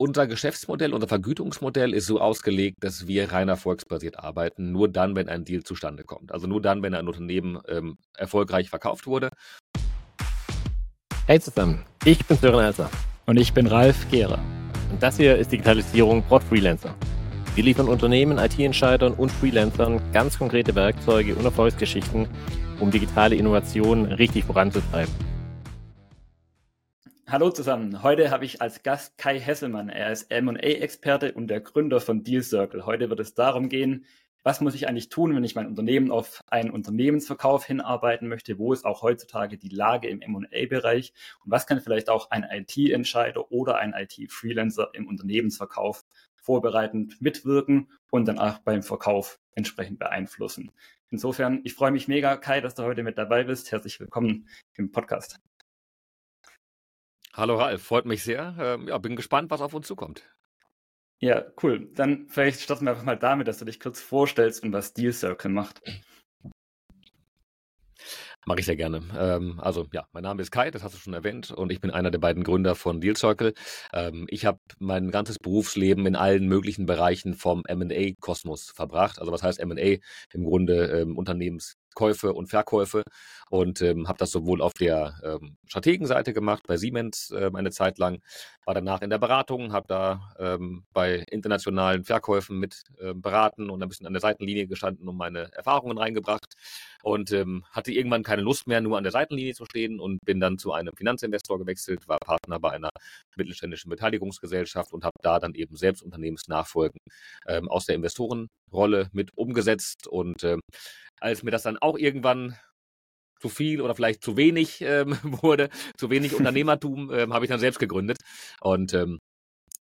unser Geschäftsmodell, unser Vergütungsmodell ist so ausgelegt, dass wir rein erfolgsbasiert arbeiten, nur dann, wenn ein Deal zustande kommt. Also nur dann, wenn ein Unternehmen ähm, erfolgreich verkauft wurde. Hey zusammen, ich bin Sören Elser. Und ich bin Ralf Gehrer. Und das hier ist Digitalisierung Brot Freelancer. Wir liefern Unternehmen, IT-Entscheidern und Freelancern ganz konkrete Werkzeuge und Erfolgsgeschichten, um digitale Innovationen richtig voranzutreiben. Hallo zusammen. Heute habe ich als Gast Kai Hesselmann. Er ist M&A-Experte und der Gründer von Deal Circle. Heute wird es darum gehen, was muss ich eigentlich tun, wenn ich mein Unternehmen auf einen Unternehmensverkauf hinarbeiten möchte? Wo ist auch heutzutage die Lage im M&A-Bereich? Und was kann vielleicht auch ein IT-Entscheider oder ein IT-Freelancer im Unternehmensverkauf vorbereitend mitwirken und dann auch beim Verkauf entsprechend beeinflussen? Insofern, ich freue mich mega, Kai, dass du heute mit dabei bist. Herzlich willkommen im Podcast. Hallo Ralf, freut mich sehr. Ähm, ja, bin gespannt, was auf uns zukommt. Ja, cool. Dann vielleicht starten wir einfach mal damit, dass du dich kurz vorstellst und was Deal Circle macht. Mache ich sehr gerne. Ähm, also ja, mein Name ist Kai, das hast du schon erwähnt, und ich bin einer der beiden Gründer von Deal Circle. Ähm, ich habe mein ganzes Berufsleben in allen möglichen Bereichen vom M&A-Kosmos verbracht. Also was heißt M&A? Im Grunde ähm, Unternehmens Käufe und Verkäufe und ähm, habe das sowohl auf der ähm, Strategenseite gemacht, bei Siemens äh, eine Zeit lang, war danach in der Beratung, habe da ähm, bei internationalen Verkäufen mit äh, beraten und ein bisschen an der Seitenlinie gestanden und meine Erfahrungen reingebracht und ähm, hatte irgendwann keine Lust mehr, nur an der Seitenlinie zu stehen und bin dann zu einem Finanzinvestor gewechselt, war Partner bei einer mittelständischen Beteiligungsgesellschaft und habe da dann eben selbst Unternehmensnachfolgen ähm, aus der Investorenrolle mit umgesetzt und ähm, als mir das dann auch irgendwann zu viel oder vielleicht zu wenig ähm, wurde, zu wenig Unternehmertum, ähm, habe ich dann selbst gegründet und ähm,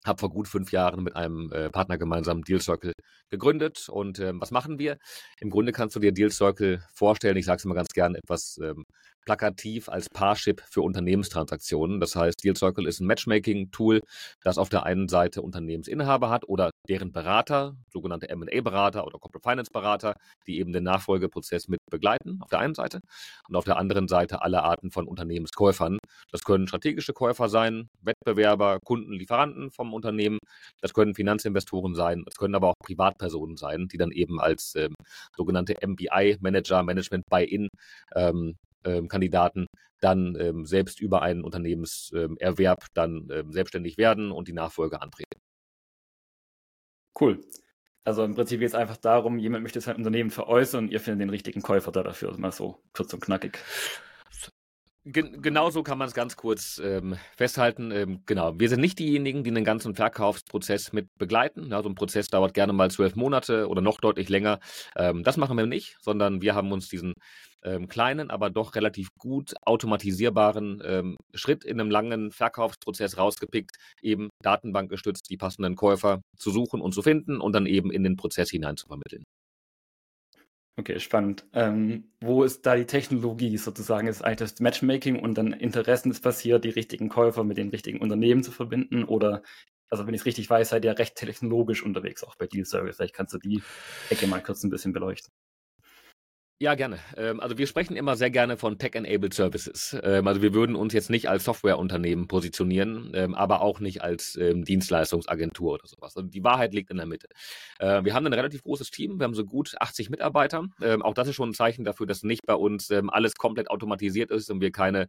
habe vor gut fünf Jahren mit einem äh, Partner gemeinsam Deal Circle gegründet. Und ähm, was machen wir? Im Grunde kannst du dir Deal Circle vorstellen, ich sage es immer ganz gern etwas ähm, plakativ als Parship für Unternehmenstransaktionen. Das heißt, Deal Circle ist ein Matchmaking-Tool, das auf der einen Seite Unternehmensinhaber hat oder deren Berater, sogenannte M&A-Berater oder Corporate Finance-Berater, die eben den Nachfolgeprozess mit begleiten, auf der einen Seite. Und auf der anderen Seite alle Arten von Unternehmenskäufern. Das können strategische Käufer sein, Wettbewerber, Kunden, Lieferanten vom Unternehmen. Das können Finanzinvestoren sein. Das können aber auch Privatpersonen sein, die dann eben als ähm, sogenannte MBI-Manager, Management Buy-In, ähm, Kandidaten dann ähm, selbst über einen Unternehmenserwerb dann ähm, selbstständig werden und die Nachfolge antreten. Cool. Also im Prinzip geht es einfach darum, jemand möchte sein Unternehmen veräußern und ihr findet den richtigen Käufer da dafür. Also mal so kurz und knackig. Gen genauso kann man es ganz kurz ähm, festhalten. Ähm, genau, wir sind nicht diejenigen, die den ganzen Verkaufsprozess mit begleiten. Ja, so ein Prozess dauert gerne mal zwölf Monate oder noch deutlich länger. Ähm, das machen wir nicht, sondern wir haben uns diesen ähm, kleinen, aber doch relativ gut automatisierbaren ähm, Schritt in einem langen Verkaufsprozess rausgepickt, eben datenbankgestützt die passenden Käufer zu suchen und zu finden und dann eben in den Prozess hinein zu vermitteln. Okay, spannend. Ähm, wo ist da die Technologie sozusagen? Ist eigentlich das Matchmaking und dann interessensbasiert die richtigen Käufer mit den richtigen Unternehmen zu verbinden? Oder, also wenn ich es richtig weiß, seid ihr recht technologisch unterwegs, auch bei Deal Service. Vielleicht kannst du die Ecke mal kurz ein bisschen beleuchten. Ja, gerne. Ähm, also wir sprechen immer sehr gerne von Tech-Enabled Services. Ähm, also wir würden uns jetzt nicht als Softwareunternehmen positionieren, ähm, aber auch nicht als Dienstleistungsagentur oder sowas. Also die Wahrheit liegt in der Mitte. Äh, wir haben ein relativ großes Team. Wir haben so gut 80 Mitarbeiter. Auch das ist schon ein Zeichen dafür, dass nicht bei uns alles komplett automatisiert ist und wir keine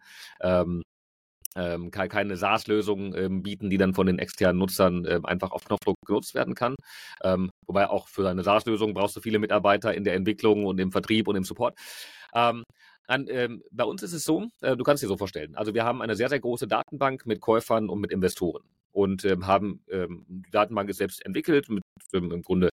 ähm, keine SaaS-Lösung ähm, bieten, die dann von den externen Nutzern ähm, einfach auf Knopfdruck genutzt werden kann. Ähm, wobei auch für eine SaaS-Lösung brauchst du viele Mitarbeiter in der Entwicklung und im Vertrieb und im Support. An, ähm, ähm, bei uns ist es so, äh, du kannst dir so vorstellen, also wir haben eine sehr, sehr große Datenbank mit Käufern und mit Investoren und haben, die Datenbank selbst entwickelt, mit im Grunde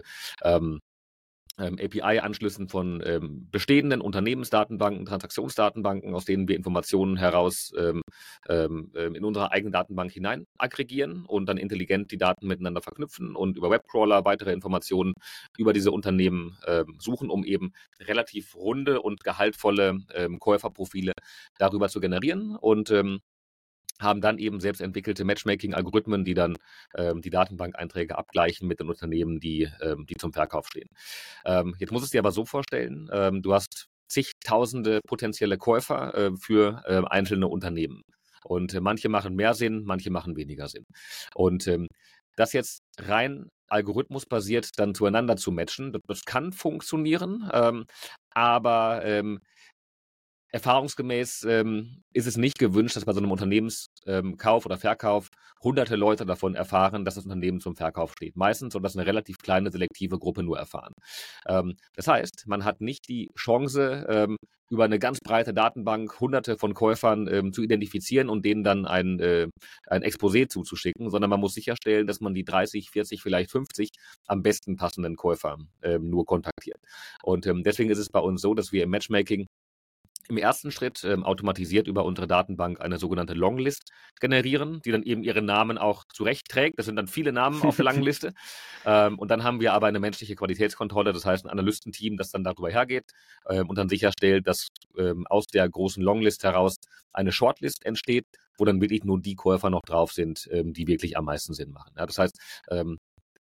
ähm, API-Anschlüssen von ähm, bestehenden Unternehmensdatenbanken, Transaktionsdatenbanken, aus denen wir Informationen heraus ähm, ähm, ähm, in unsere eigene Datenbank hinein aggregieren und dann intelligent die Daten miteinander verknüpfen und über Webcrawler weitere Informationen über diese Unternehmen ähm, suchen, um eben relativ runde und gehaltvolle Käuferprofile darüber zu generieren. Und haben dann eben selbst entwickelte Matchmaking-Algorithmen, die dann ähm, die Datenbank-Einträge abgleichen mit den Unternehmen, die, ähm, die zum Verkauf stehen. Ähm, jetzt muss es dir aber so vorstellen, ähm, du hast zigtausende potenzielle Käufer äh, für äh, einzelne Unternehmen. Und äh, manche machen mehr Sinn, manche machen weniger Sinn. Und ähm, das jetzt rein algorithmusbasiert dann zueinander zu matchen, das, das kann funktionieren, ähm, aber erfahrungsgemäß ähm, ist es nicht gewünscht, dass bei so einem Unternehmenskauf ähm, oder Verkauf hunderte Leute davon erfahren, dass das Unternehmen zum Verkauf steht. Meistens soll das eine relativ kleine, selektive Gruppe nur erfahren. Ähm, das heißt, man hat nicht die Chance, ähm, über eine ganz breite Datenbank hunderte von Käufern ähm, zu identifizieren und denen dann ein, äh, ein Exposé zuzuschicken, sondern man muss sicherstellen, dass man die 30, 40, vielleicht 50 am besten passenden Käufer ähm, nur kontaktiert. Und deswegen ist es bei uns so, dass wir im Matchmaking im ersten Schritt ähm, automatisiert über unsere Datenbank eine sogenannte Longlist generieren, die dann eben ihre Namen auch zurechtträgt. Das sind dann viele Namen auf der langen Liste. Ähm, und dann haben wir aber eine menschliche Qualitätskontrolle, das heißt ein Analystenteam, das dann darüber hergeht ähm, und dann sicherstellt, dass ähm, aus der großen Longlist heraus eine Shortlist entsteht, wo dann wirklich nur die Käufer noch drauf sind, ähm, die wirklich am meisten Sinn machen. Ja, das heißt, ähm,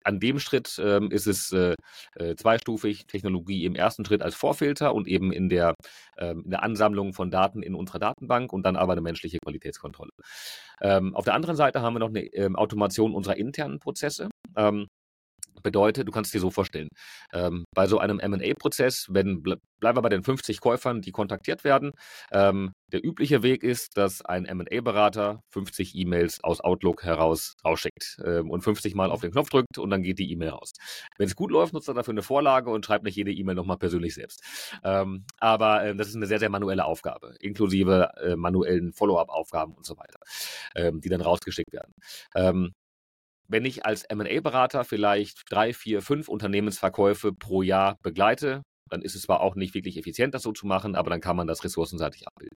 an dem Schritt ähm, ist es äh, äh, zweistufig, Technologie im ersten Schritt als Vorfilter und eben in der, ähm, in der Ansammlung von Daten in unserer Datenbank und dann aber eine menschliche Qualitätskontrolle. Ähm, auf der anderen Seite haben wir noch eine ähm, Automation unserer internen Prozesse. Ähm, Bedeutet, du kannst dir so vorstellen, ähm, bei so einem MA-Prozess, wenn bleiben wir bei den 50 Käufern, die kontaktiert werden, ähm, der übliche Weg ist, dass ein MA-Berater 50 E-Mails aus Outlook heraus rausschickt ähm, und 50 Mal auf den Knopf drückt und dann geht die E-Mail raus. Wenn es gut läuft, nutzt er dafür eine Vorlage und schreibt nicht jede E-Mail nochmal persönlich selbst. Ähm, aber äh, das ist eine sehr, sehr manuelle Aufgabe, inklusive äh, manuellen Follow-up-Aufgaben und so weiter, ähm, die dann rausgeschickt werden. Wenn ich als MA-Berater vielleicht drei, vier, fünf Unternehmensverkäufe pro Jahr begleite, dann ist es zwar auch nicht wirklich effizient, das so zu machen, aber dann kann man das ressourcenseitig abbilden.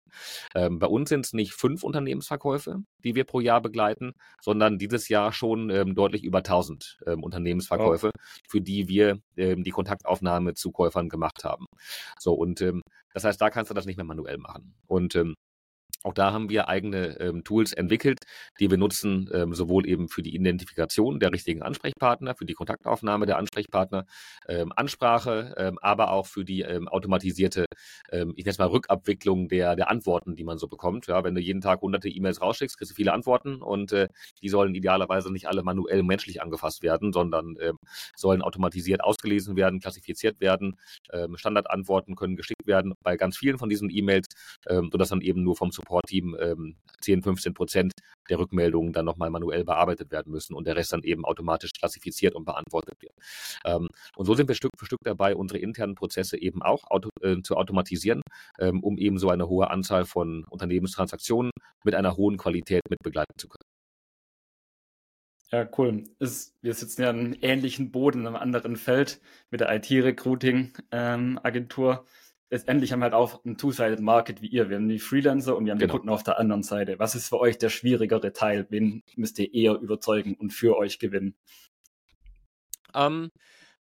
Ähm, bei uns sind es nicht fünf Unternehmensverkäufe, die wir pro Jahr begleiten, sondern dieses Jahr schon ähm, deutlich über 1000 ähm, Unternehmensverkäufe, oh. für die wir ähm, die Kontaktaufnahme zu Käufern gemacht haben. So, und ähm, das heißt, da kannst du das nicht mehr manuell machen. Und ähm, auch da haben wir eigene ähm, Tools entwickelt, die wir nutzen, ähm, sowohl eben für die Identifikation der richtigen Ansprechpartner, für die Kontaktaufnahme der Ansprechpartner, ähm, Ansprache, ähm, aber auch für die ähm, automatisierte, ähm, ich nenne es mal Rückabwicklung der, der Antworten, die man so bekommt. Ja, wenn du jeden Tag hunderte E-Mails rausschickst, kriegst du viele Antworten und äh, die sollen idealerweise nicht alle manuell menschlich angefasst werden, sondern sollen automatisiert ausgelesen werden, klassifiziert werden. Standardantworten können geschickt werden bei ganz vielen von diesen E-Mails, sodass dann eben nur vom Support Support-Team ähm, 10, 15 Prozent der Rückmeldungen dann nochmal manuell bearbeitet werden müssen und der Rest dann eben automatisch klassifiziert und beantwortet wird. Ähm, und so sind wir Stück für Stück dabei, unsere internen Prozesse eben auch auto, äh, zu automatisieren, ähm, um eben so eine hohe Anzahl von Unternehmenstransaktionen mit einer hohen Qualität mit begleiten zu können. Ja, cool. Ist, wir sitzen ja einem ähnlichen Boden, in einem anderen Feld mit der IT-Recruiting-Agentur. Ähm, letztendlich haben wir halt auch ein Two-Sided Market wie ihr. Wir haben die Freelancer und wir haben genau. die Kunden auf der anderen Seite. Was ist für euch der schwierigere Teil? Wen müsst ihr eher überzeugen und für euch gewinnen? Ähm,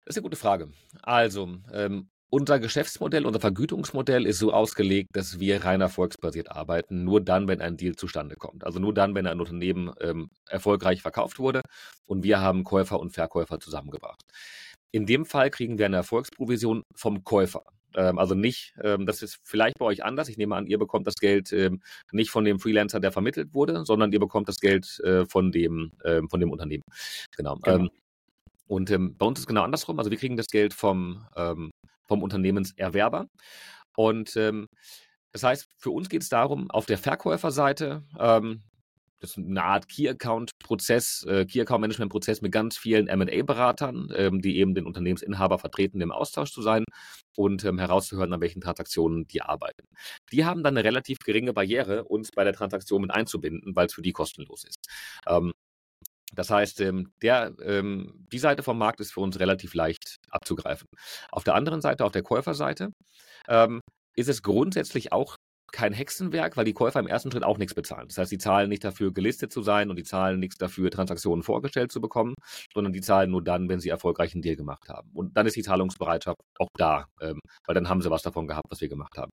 das ist eine gute Frage. Also, ähm, unser Geschäftsmodell, unser Vergütungsmodell ist so ausgelegt, dass wir rein erfolgsbasiert arbeiten, nur dann, wenn ein Deal zustande kommt. Also nur dann, wenn ein Unternehmen ähm, erfolgreich verkauft wurde und wir haben Käufer und Verkäufer zusammengebracht. In dem Fall kriegen wir eine Erfolgsprovision vom Käufer. Ähm, also nicht, ähm, das ist vielleicht bei euch anders. Ich nehme an, ihr bekommt das Geld ähm, nicht von dem Freelancer, der vermittelt wurde, sondern ihr bekommt das Geld äh, von dem, von dem Unternehmen. Genau. genau. Und bei uns ist es genau andersrum. Also wir kriegen das Geld vom, vom Unternehmenserwerber. Und das heißt, für uns geht es darum, auf der Verkäuferseite das ist eine Art Key-Account-Prozess, äh, Key-Account-Management-Prozess mit ganz vielen M&A-Beratern, ähm, die eben den Unternehmensinhaber vertreten, im Austausch zu sein und ähm, herauszuhören, an welchen Transaktionen die arbeiten. Die haben dann eine relativ geringe Barriere, uns bei der Transaktion mit einzubinden, weil es für die kostenlos ist. Ähm, das heißt, ähm, der, ähm, die Seite vom Markt ist für uns relativ leicht abzugreifen. Auf der anderen Seite, auf der Käuferseite, ähm, ist es grundsätzlich auch kein Hexenwerk, weil die Käufer im ersten Schritt auch nichts bezahlen. Das heißt, die zahlen nicht dafür, gelistet zu sein und die zahlen nichts dafür, Transaktionen vorgestellt zu bekommen, sondern die zahlen nur dann, wenn sie erfolgreich einen Deal gemacht haben. Und dann ist die Zahlungsbereitschaft auch da, ähm, weil dann haben sie was davon gehabt, was wir gemacht haben.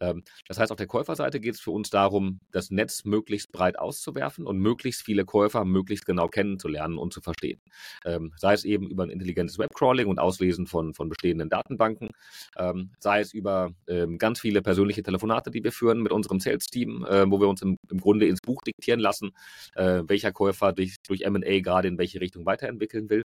Ähm, das heißt, auf der Käuferseite geht es für uns darum, das Netz möglichst breit auszuwerfen und möglichst viele Käufer möglichst genau kennenzulernen und zu verstehen. Ähm, sei es eben über ein intelligentes Webcrawling und Auslesen von, von bestehenden Datenbanken, ähm, sei es über ähm, ganz viele persönliche Telefonate, die wir wir führen mit unserem Sales-Team, äh, wo wir uns im, im, Grunde ins Buch diktieren lassen, äh, welcher Käufer durch, durch M&A gerade in welche Richtung weiterentwickeln will.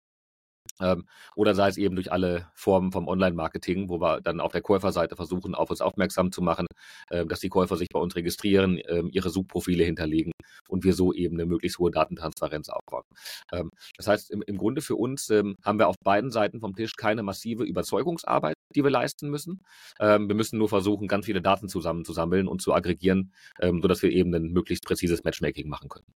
Ähm, oder sei es eben durch alle Formen vom Online-Marketing, wo wir dann auf der Käuferseite versuchen, auf uns aufmerksam zu machen, äh, dass die Käufer sich bei uns registrieren, äh, ihre Suchprofile hinterlegen und wir so eben eine möglichst hohe Datentransparenz aufbauen. Ähm, das heißt, im, im, Grunde für uns ähm, haben wir auf beiden Seiten vom Tisch keine massive Überzeugungsarbeit, die wir leisten müssen. Ähm, wir müssen nur versuchen, ganz viele Daten zusammenzusammeln und zu aggregieren, ähm, sodass wir eben ein möglichst präzises Matchmaking machen können.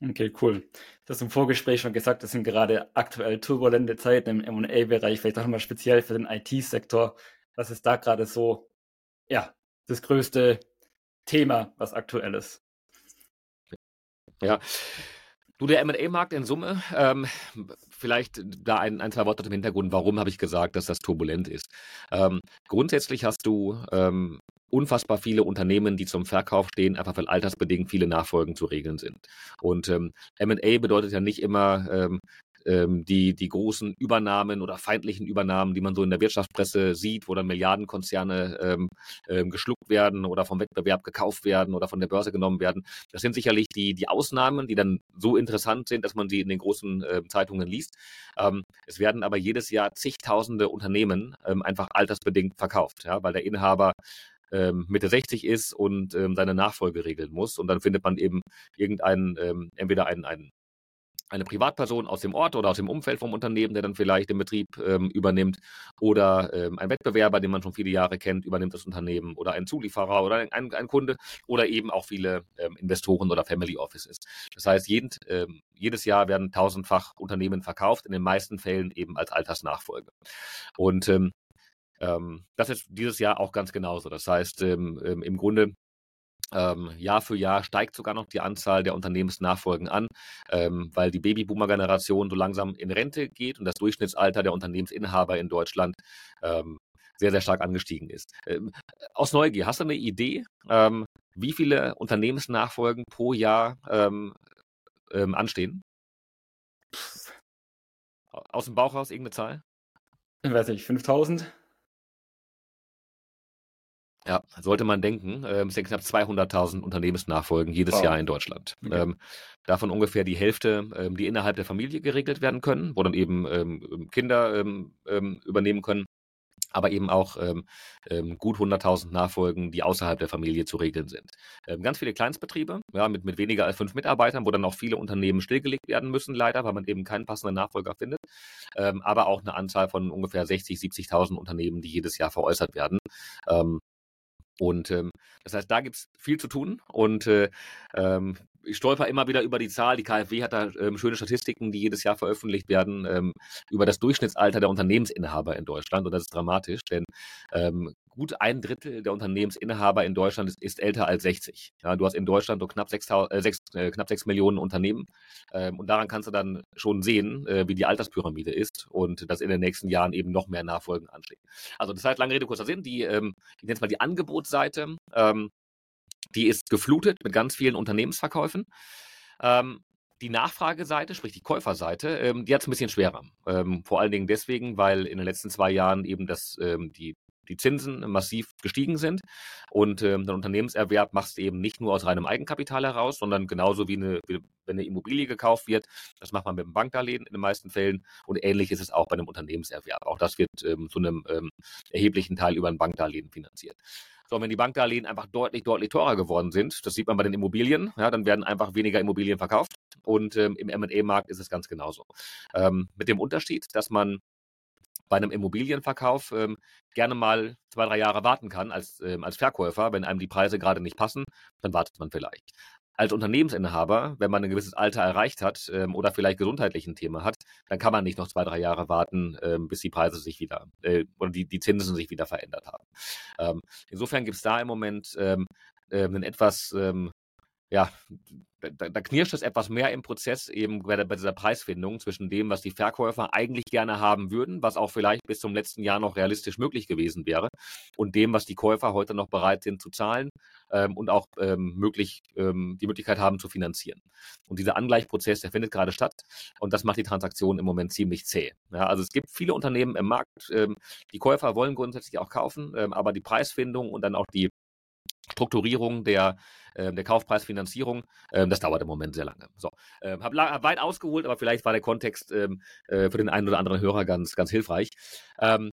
Okay, cool. Du hast im Vorgespräch schon gesagt, das sind gerade aktuell turbulente Zeiten im M&A-Bereich, vielleicht auch nochmal speziell für den IT-Sektor. Was ist da gerade so, ja, das größte Thema, was aktuell ist? Ja, Du, der M&A-Markt in Summe, ähm, vielleicht da ein, ein, zwei Worte zum Hintergrund, warum habe ich gesagt, dass das turbulent ist. Ähm, grundsätzlich hast du ähm, unfassbar viele Unternehmen, die zum Verkauf stehen, einfach weil altersbedingt viele Nachfolgen zu regeln sind. Und ähm, M&A bedeutet ja nicht immer, ähm, ähm, die, die großen Übernahmen oder feindlichen Übernahmen, die man so in der Wirtschaftspresse sieht, wo dann Milliardenkonzerne ähm, ähm, geschluckt werden oder vom Wettbewerb gekauft werden oder von der Börse genommen werden. Das sind sicherlich die, die Ausnahmen, die dann so interessant sind, dass man sie in den großen äh, Zeitungen liest. Ähm, es werden aber jedes Jahr zigtausende Unternehmen ähm, einfach altersbedingt verkauft, ja, weil der Inhaber ähm, Mitte 60 ist und ähm, seine Nachfolge regeln muss. Und dann findet man eben irgendeinen, ähm, entweder einen, einen eine Privatperson aus dem Ort oder aus dem Umfeld vom Unternehmen, der dann vielleicht den Betrieb ähm, übernimmt, oder ähm, ein Wettbewerber, den man schon viele Jahre kennt, übernimmt das Unternehmen, oder ein Zulieferer oder ein, ein Kunde, oder eben auch viele ähm, Investoren oder Family Offices. Das heißt, jeden, ähm, jedes Jahr werden tausendfach Unternehmen verkauft, in den meisten Fällen eben als Altersnachfolge. Und ähm, ähm, das ist dieses Jahr auch ganz genauso. Das heißt, im Grunde ähm, Jahr für Jahr steigt sogar noch die Anzahl der Unternehmensnachfolgen an, ähm, weil die Babyboomer-Generation so langsam in Rente geht und das Durchschnittsalter der Unternehmensinhaber in Deutschland ähm, sehr, sehr stark angestiegen ist. Ähm, aus Neugier, hast du eine Idee, ähm, wie viele Unternehmensnachfolgen pro Jahr ähm, anstehen? Aus dem Bauch raus irgendeine Zahl? Ich weiß nicht, 5000? Ja, sollte man denken. Ähm, es sind knapp 200.000 Unternehmensnachfolgen jedes wow. Jahr in Deutschland. Okay. Ähm, davon ungefähr die Hälfte, ähm, die innerhalb der Familie geregelt werden können, wo dann eben Kinder übernehmen können. Aber eben auch gut 100.000 Nachfolgen, die außerhalb der Familie zu regeln sind. ganz viele Kleinstbetriebe, ja, mit, mit weniger als fünf Mitarbeitern, wo dann auch viele Unternehmen stillgelegt werden müssen, leider, weil man eben keinen passenden Nachfolger findet. aber auch eine Anzahl von ungefähr 60.000, 70.000 Unternehmen, die jedes Jahr veräußert werden. Und ähm, das heißt, da gibt es viel zu tun. Und äh, ähm, ich stolper immer wieder über die Zahl. Die KfW hat da ähm, schöne Statistiken, die jedes Jahr veröffentlicht werden, ähm, über das Durchschnittsalter der Unternehmensinhaber in Deutschland. Und das ist dramatisch, denn ähm, gut ein Drittel der Unternehmensinhaber in Deutschland ist, ist älter als 60. Ja, du hast in Deutschland so knapp 6, äh, 6, äh, knapp 6 Millionen Unternehmen. Ähm, und daran kannst du dann schon sehen, äh, wie die Alterspyramide ist und dass in den nächsten Jahren eben noch mehr Nachfolgen anstehen. Also das heißt, lange Rede, kurzer Sinn, die, ähm, ich nenne es mal die Angebotsseite, ähm, die ist geflutet mit ganz vielen Unternehmensverkäufen. Ähm, die Nachfrageseite, sprich die Käuferseite, ähm, die hat es ein bisschen schwerer. Ähm, vor allen Dingen deswegen, weil in den letzten zwei Jahren eben das, ähm, die die Zinsen massiv gestiegen sind. Und ähm, den Unternehmenserwerb machst du eben nicht nur aus reinem Eigenkapital heraus, sondern genauso wie eine, wie, wenn eine Immobilie gekauft wird. Das macht man mit einem Bankdarlehen in den meisten Fällen. Und ähnlich ist es auch bei einem Unternehmenserwerb. Auch das wird ähm, zu einem ähm, erheblichen Teil über ein Bankdarlehen finanziert. So, wenn die Bankdarlehen einfach deutlich, deutlich teurer geworden sind, das sieht man bei den Immobilien, ja, dann werden einfach weniger Immobilien verkauft. Und ähm, im M&A-Markt ist es ganz genauso. Ähm, mit dem Unterschied, dass man bei einem Immobilienverkauf ähm, gerne mal zwei, drei Jahre warten kann als, ähm, als Verkäufer. Wenn einem die Preise gerade nicht passen, dann wartet man vielleicht. Als Unternehmensinhaber, wenn man ein gewisses Alter erreicht hat ähm, oder vielleicht gesundheitlich ein Thema hat, dann kann man nicht noch zwei, drei Jahre warten, ähm, bis die Preise sich wieder äh, oder die, die Zinsen sich wieder verändert haben. Ähm, insofern gibt es da im Moment ähm, äh, einen etwas ja, da, da, knirscht es etwas mehr im Prozess eben bei, der, bei, dieser Preisfindung zwischen dem, was die Verkäufer eigentlich gerne haben würden, was auch vielleicht bis zum letzten Jahr noch realistisch möglich gewesen wäre, und dem, was die Käufer heute noch bereit sind zu zahlen ähm, und auch ähm, möglich ähm, die Möglichkeit haben zu finanzieren. Und dieser Angleichprozess, der findet gerade statt und das macht die Transaktion im Moment ziemlich zäh. Ja, also es gibt viele Unternehmen im Markt, ähm, die Käufer wollen grundsätzlich auch kaufen, ähm, aber die Preisfindung und dann auch die Strukturierung der, äh, der Kaufpreisfinanzierung. Ähm, das dauert im Moment sehr lange. So, äh, habe hab weit ausgeholt, aber vielleicht war der Kontext ähm, äh, für den einen oder anderen Hörer ganz, ganz hilfreich. Ähm,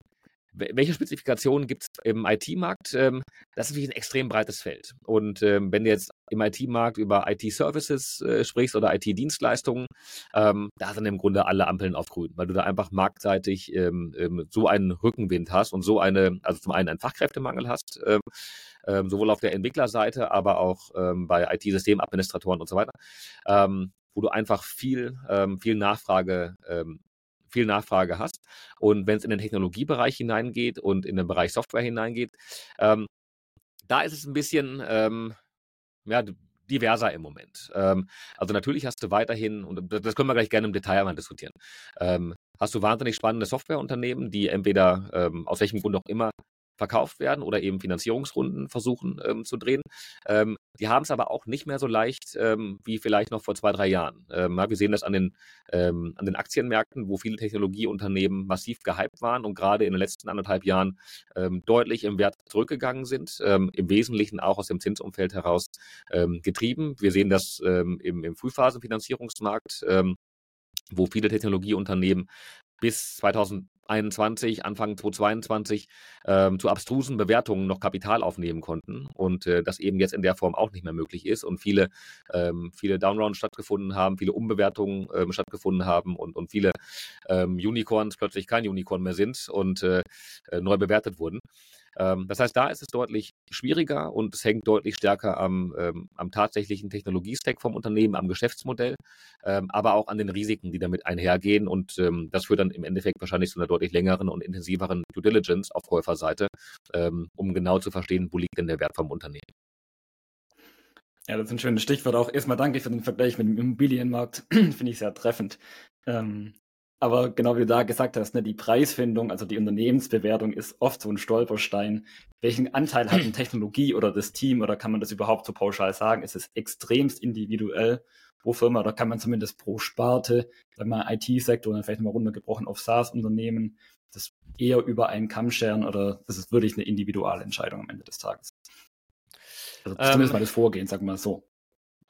welche Spezifikationen gibt es im IT-Markt? Ähm, das ist natürlich ein extrem breites Feld. Und ähm, wenn du jetzt im IT-Markt über IT-Services äh, sprichst oder IT-Dienstleistungen, ähm, da sind im Grunde alle Ampeln auf grün, weil du da einfach marktseitig so einen Rückenwind hast und so eine, also zum einen einen Fachkräftemangel hast, sowohl auf der Entwicklerseite, aber auch bei IT-Systemadministratoren und so weiter, wo du einfach viel, ähm, viel Nachfrage ähm, viel Nachfrage hast. Und wenn es in den Technologiebereich hineingeht und in den Bereich Software hineingeht, ähm, da ist es ein bisschen ähm, ja, diverser im Moment. Ähm, also natürlich hast du weiterhin, und das können wir gleich gerne im Detail mal diskutieren, ähm, hast du wahnsinnig spannende Softwareunternehmen, die entweder ähm, aus welchem Grund auch immer verkauft werden oder eben Finanzierungsrunden versuchen ähm, zu drehen. Ähm, die haben es aber auch nicht mehr so leicht ähm, wie vielleicht noch vor zwei, drei Jahren. Ähm, ja, wir sehen das an den, ähm, an den Aktienmärkten, wo viele Technologieunternehmen massiv gehypt waren und gerade in den letzten anderthalb Jahren ähm, deutlich im Wert zurückgegangen sind, im Wesentlichen auch aus dem Zinsumfeld heraus getrieben. Wir sehen das im, im Frühphasenfinanzierungsmarkt wo viele Technologieunternehmen bis 2021, Anfang 2022 ähm, zu abstrusen Bewertungen noch Kapital aufnehmen konnten und äh, das eben jetzt in der Form auch nicht mehr möglich ist und viele, ähm, viele Downrounds stattgefunden haben, viele Umbewertungen ähm, stattgefunden haben und, und viele ähm, Unicorns plötzlich kein Unicorn mehr sind und äh, äh neu bewertet wurden. Ähm, das heißt, da ist es deutlich schwieriger und es hängt deutlich stärker am, ähm, am tatsächlichen Technologiestack vom Unternehmen, am Geschäftsmodell, ähm, aber auch an den Risiken, die damit einhergehen. Und ähm, das führt dann im Endeffekt wahrscheinlich zu einer deutlich längeren und intensiveren Due Diligence auf Käuferseite, ähm, um genau zu verstehen, wo liegt denn der Wert vom Unternehmen. Ja, das ist ein schönes Stichwort auch. Erstmal danke für den Vergleich mit dem Immobilienmarkt. Finde ich sehr treffend. Ähm, aber genau wie du da gesagt hast, ne, die Preisfindung, also die Unternehmensbewertung ist oft so ein Stolperstein. Welchen Anteil hat eine Technologie oder das Team oder kann man das überhaupt so pauschal sagen? Es ist extremst individuell pro Firma oder kann man zumindest pro Sparte, sagen wir IT-Sektor und vielleicht mal runtergebrochen auf SaaS-Unternehmen, das eher über einen Kamm scheren oder das ist wirklich eine individuelle Entscheidung am Ende des Tages. Also zumindest ähm, mal das Vorgehen, sagen wir mal so.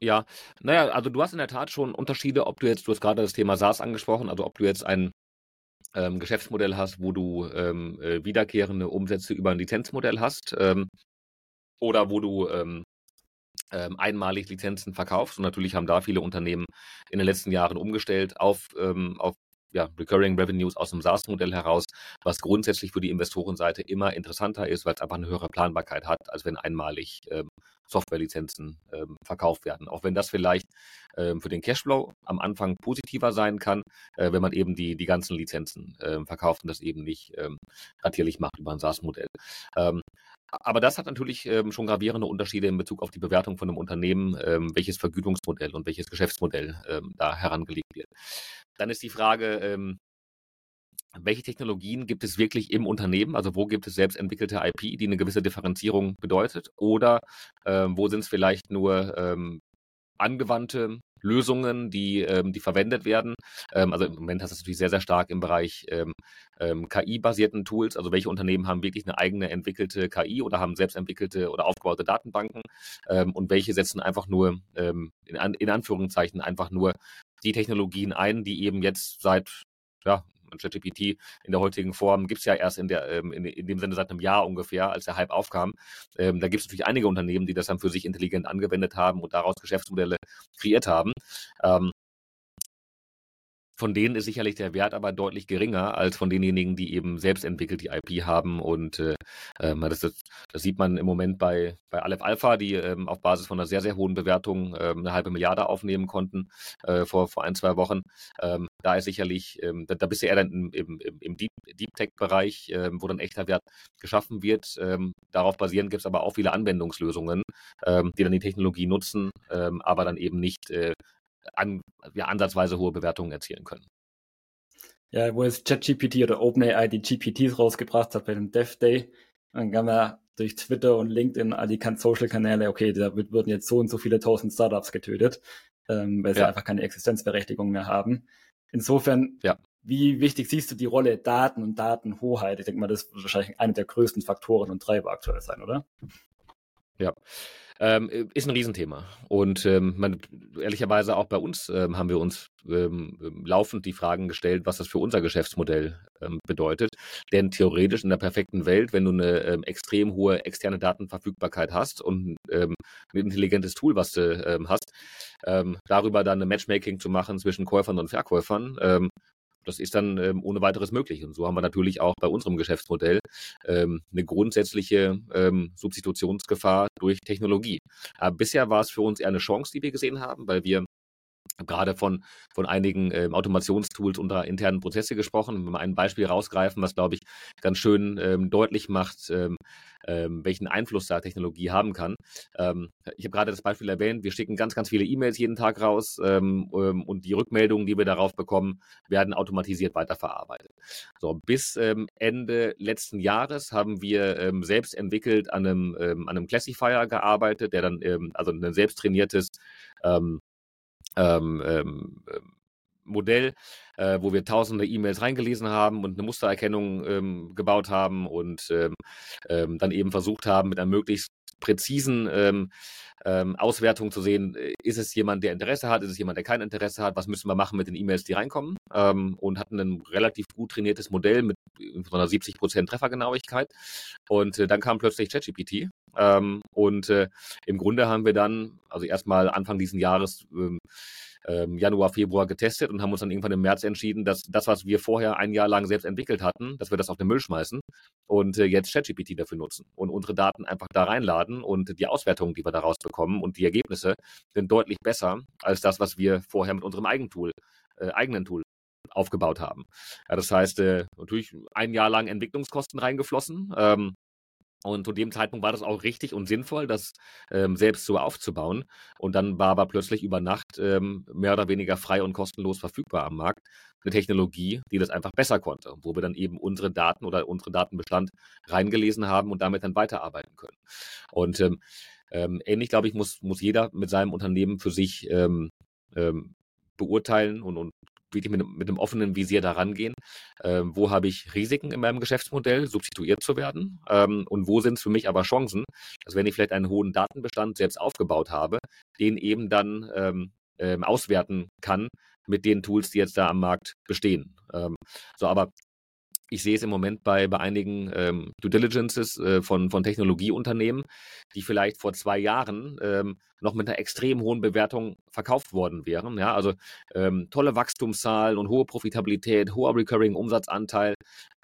Ja, naja, also du hast in der Tat schon Unterschiede, ob du jetzt, du hast gerade das Thema SaaS angesprochen, also ob du jetzt ein ähm, Geschäftsmodell hast, wo du ähm, äh, wiederkehrende Umsätze über ein Lizenzmodell hast ähm, oder wo du ähm, ähm, einmalig Lizenzen verkaufst. Und natürlich haben da viele Unternehmen in den letzten Jahren umgestellt auf, ähm, auf ja, Recurring Revenues aus dem SaaS-Modell heraus, was grundsätzlich für die Investorenseite immer interessanter ist, weil es einfach eine höhere Planbarkeit hat, als wenn einmalig ähm, Softwarelizenzen ähm, verkauft werden. Auch wenn das vielleicht ähm, für den Cashflow am Anfang positiver sein kann, äh, wenn man eben die, die ganzen Lizenzen ähm, verkauft und das eben nicht ähm, ratierlich macht über ein SaaS-Modell. Ähm, aber das hat natürlich ähm, schon gravierende Unterschiede in Bezug auf die Bewertung von einem Unternehmen, ähm, welches Vergütungsmodell und welches Geschäftsmodell ähm, da herangelegt wird. Dann ist die Frage, ähm, welche Technologien gibt es wirklich im Unternehmen? Also wo gibt es selbst entwickelte IP, die eine gewisse Differenzierung bedeutet? Oder ähm, wo sind es vielleicht nur ähm, angewandte Lösungen, die, ähm, die verwendet werden. Ähm, also im Moment hast du es natürlich sehr, sehr stark im Bereich ähm, ähm KI-basierten Tools. Also welche Unternehmen haben wirklich eine eigene entwickelte KI oder haben selbst entwickelte oder aufgebaute Datenbanken ähm, und welche setzen einfach nur in, in Anführungszeichen einfach nur die Technologien ein, die eben jetzt seit ja, ChatGPT in der heutigen Form gibt es ja erst in, der, ähm, in, in, dem Sinne seit einem Jahr ungefähr, als der Hype aufkam. Ähm, da gibt es natürlich einige Unternehmen, die das dann für sich intelligent angewendet haben und daraus Geschäftsmodelle kreiert haben. Ähm, von denen ist sicherlich der Wert aber deutlich geringer als von denjenigen, die eben selbst entwickelt die IP haben. Und äh, ähm, das, das, das, sieht man im Moment bei, bei Aleph Alpha, die ähm, auf Basis von einer sehr, sehr hohen Bewertung ähm, eine halbe Milliarde aufnehmen konnten äh, vor, vor ein, zwei Wochen. Ähm, da ist sicherlich, ähm, da, da bist du eher dann im, im, im Deep, Deep Tech-Bereich, ähm, wo dann echter Wert geschaffen wird. darauf basierend gibt es aber auch viele Anwendungslösungen, die dann die Technologie nutzen, aber dann eben nicht äh, an, ja, ansatzweise hohe Bewertungen erzielen können. Ja, wo jetzt ChatGPT oder OpenAI die GPTs rausgebracht hat bei dem Dev Day, dann kann man durch Twitter und LinkedIn, all die Social-Kanäle, okay, da würden jetzt so und so viele tausend Startups getötet, ähm, weil sie ja. einfach keine Existenzberechtigung mehr haben. Insofern, ja. wie wichtig siehst du die Rolle Daten und Datenhoheit? Ich denke mal, das wird wahrscheinlich einer der größten Faktoren und Treiber aktuell sein, oder? Ja. Ähm, äh, ist ein Riesenthema. Und ähm, man, ehrlicherweise auch bei uns ähm, haben wir uns ähm, ähm, laufend die Fragen gestellt, was das für unser Geschäftsmodell ähm, bedeutet. Denn theoretisch in der perfekten Welt, wenn du eine extrem hohe externe Datenverfügbarkeit hast und ein intelligentes Tool, was du hast, darüber dann ein Matchmaking zu machen zwischen Käufern und Verkäufern, das ist dann ähm, ohne weiteres möglich. Und so haben wir natürlich auch bei unserem Geschäftsmodell ähm, eine grundsätzliche ähm, Substitutionsgefahr durch Technologie. Aber bisher war es für uns eher eine Chance, die wir gesehen haben, weil wir gerade von, von einigen ähm, Automationstools unter internen Prozesse gesprochen. Wenn wir ein Beispiel rausgreifen, was, glaube ich, ganz schön ähm, deutlich macht, ähm, ähm, welchen Einfluss da Technologie haben kann. Ähm, ich habe gerade das Beispiel erwähnt, wir schicken ganz, ganz viele E-Mails jeden Tag raus ähm, ähm und die Rückmeldungen, die wir darauf bekommen, werden automatisiert weiterverarbeitet. So, bis Ende letzten Jahres haben wir selbst entwickelt an einem, an einem Classifier gearbeitet, der dann, also ein selbst trainiertes ähm, ähm, Modell, äh, wo wir tausende E-Mails reingelesen haben und eine Mustererkennung ähm, gebaut haben und ähm, ähm, dann eben versucht haben, mit einer möglichst präzisen ähm, ähm, Auswertung zu sehen, äh, ist es jemand, der Interesse hat, ist es jemand, der kein Interesse hat, was müssen wir machen mit den E-Mails, die reinkommen ähm, und hatten ein relativ gut trainiertes Modell mit so einer 70% Treffergenauigkeit. Und äh, dann kam plötzlich ChatGPT ähm, und äh, im Grunde haben wir dann, also erstmal Anfang diesen Jahres, ähm, ähm, Januar, Februar getestet und haben uns dann irgendwann im März entschieden, dass das, was wir vorher ein Jahr lang selbst entwickelt hatten, dass wir das auf den Müll schmeißen und äh, jetzt ChatGPT dafür nutzen und unsere Daten einfach da reinladen und die Auswertungen, die wir daraus bekommen und die Ergebnisse sind deutlich besser als das, was wir vorher mit unserem eigenen Tool, äh, eigenen Tool aufgebaut haben. Ja, das heißt, äh, natürlich ein Jahr lang Entwicklungskosten reingeflossen. Ähm, und zu dem Zeitpunkt war das auch richtig und sinnvoll, das ähm, selbst so aufzubauen. Und dann war aber plötzlich über Nacht ähm, mehr oder weniger frei und kostenlos verfügbar am Markt eine Technologie, die das einfach besser konnte, wo wir dann eben unsere Daten oder unseren Datenbestand reingelesen haben und damit dann weiterarbeiten können. Und ähm, ähm, ähnlich, glaube ich, muss, muss jeder mit seinem Unternehmen für sich ähm, ähm, beurteilen und, und wirklich mit, mit einem offenen Visier da rangehen. Ähm, wo habe ich Risiken in meinem Geschäftsmodell, substituiert zu werden? Ähm, und wo sind es für mich aber Chancen, dass wenn ich vielleicht einen hohen Datenbestand selbst aufgebaut habe, den eben dann ähm, ähm auswerten kann mit den Tools, die jetzt da am Markt bestehen. Ähm, so, aber ich sehe es im Moment bei, bei einigen ähm, Due Diligences äh, von, von Technologieunternehmen, die vielleicht vor zwei Jahren ähm, noch mit einer extrem hohen Bewertung verkauft worden wären. Ja, also ähm, tolle Wachstumszahlen und hohe Profitabilität, hoher Recurring-Umsatzanteil,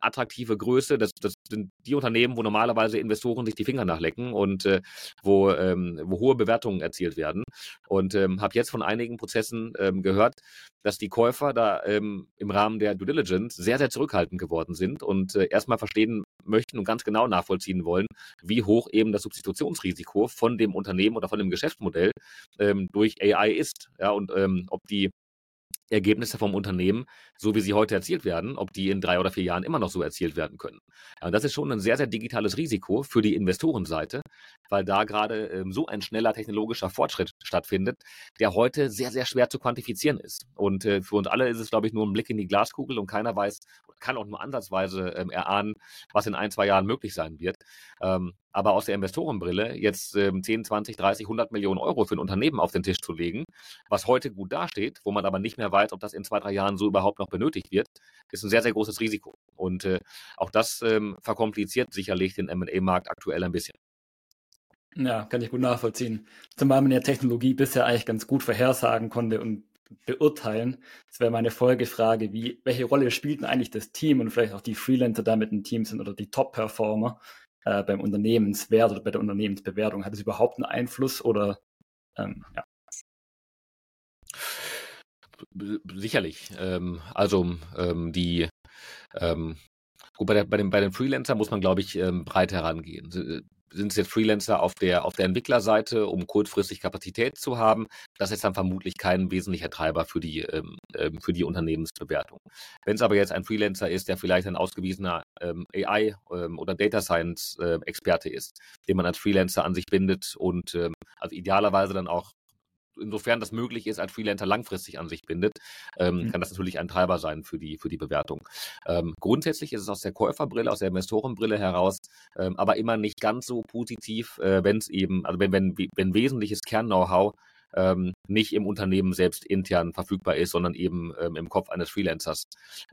attraktive Größe. Das, das sind die Unternehmen, wo normalerweise Investoren sich die Finger nachlecken und äh, wo, ähm, wo hohe Bewertungen erzielt werden. Und ähm, habe jetzt von einigen Prozessen ähm, gehört, dass die Käufer da ähm, im Rahmen der Due Diligence sehr, sehr zurückhaltend geworden sind und äh, erstmal verstehen möchten und ganz genau nachvollziehen wollen, wie hoch eben das Substitutionsrisiko von dem Unternehmen oder von dem Geschäftsmodell ähm, durch AI ist. Ja, und ähm, ob die Ergebnisse vom Unternehmen, so wie sie heute erzielt werden, ob die in drei oder vier Jahren immer noch so erzielt werden können. Ja, das ist schon ein sehr, sehr digitales Risiko für die Investorenseite, weil da gerade ähm, so ein schneller technologischer Fortschritt stattfindet, der heute sehr, sehr schwer zu quantifizieren ist. Und äh, für uns alle ist es, glaube ich, nur ein Blick in die Glaskugel und keiner weiß, kann auch nur ansatzweise ähm, erahnen, was in ein, zwei Jahren möglich sein wird. Ähm, aber aus der Investorenbrille jetzt ähm, 10, 20, 30, 100 Millionen Euro für ein Unternehmen auf den Tisch zu legen, was heute gut dasteht, wo man aber nicht mehr weiß, ob das in zwei, drei Jahren so überhaupt noch benötigt wird, ist ein sehr, sehr großes Risiko. Und äh, auch das ähm, verkompliziert sicherlich den M&A-Markt aktuell ein bisschen. Ja, kann ich gut nachvollziehen. Zumal man ja Technologie bisher eigentlich ganz gut vorhersagen konnte und beurteilen. Das wäre meine Folgefrage, wie, welche Rolle spielt denn eigentlich das Team und vielleicht auch die Freelancer da mit dem Team sind oder die Top-Performer äh, beim Unternehmenswert oder bei der Unternehmensbewertung? Hat es überhaupt einen Einfluss oder ähm, ja? Sicherlich. Ähm, also ähm, die ähm, gut, bei, der, bei, den, bei den Freelancern muss man, glaube ich, ähm, breit herangehen sind es jetzt Freelancer auf der, auf der Entwicklerseite, um kurzfristig Kapazität zu haben. Das ist dann vermutlich kein wesentlicher Treiber für die, ähm, ähm für die Unternehmensbewertung. Wenn es aber jetzt ein Freelancer ist, der vielleicht ein ausgewiesener ähm, AI- ähm, oder Data Science-Experte äh, ist, den man als Freelancer an sich bindet und ähm, also idealerweise dann auch insofern das möglich ist, als Freelancer langfristig an sich bindet, ähm, mhm. kann das natürlich ein Treiber sein für die, für die Bewertung. Ähm, grundsätzlich ist es aus der Käuferbrille, aus der Investorenbrille heraus, ähm, aber immer nicht ganz so positiv, äh, wenn es eben, also wenn, wenn, wenn wesentliches Kern-Know-how ähm, nicht im Unternehmen selbst intern verfügbar ist, sondern eben ähm, im Kopf eines Freelancers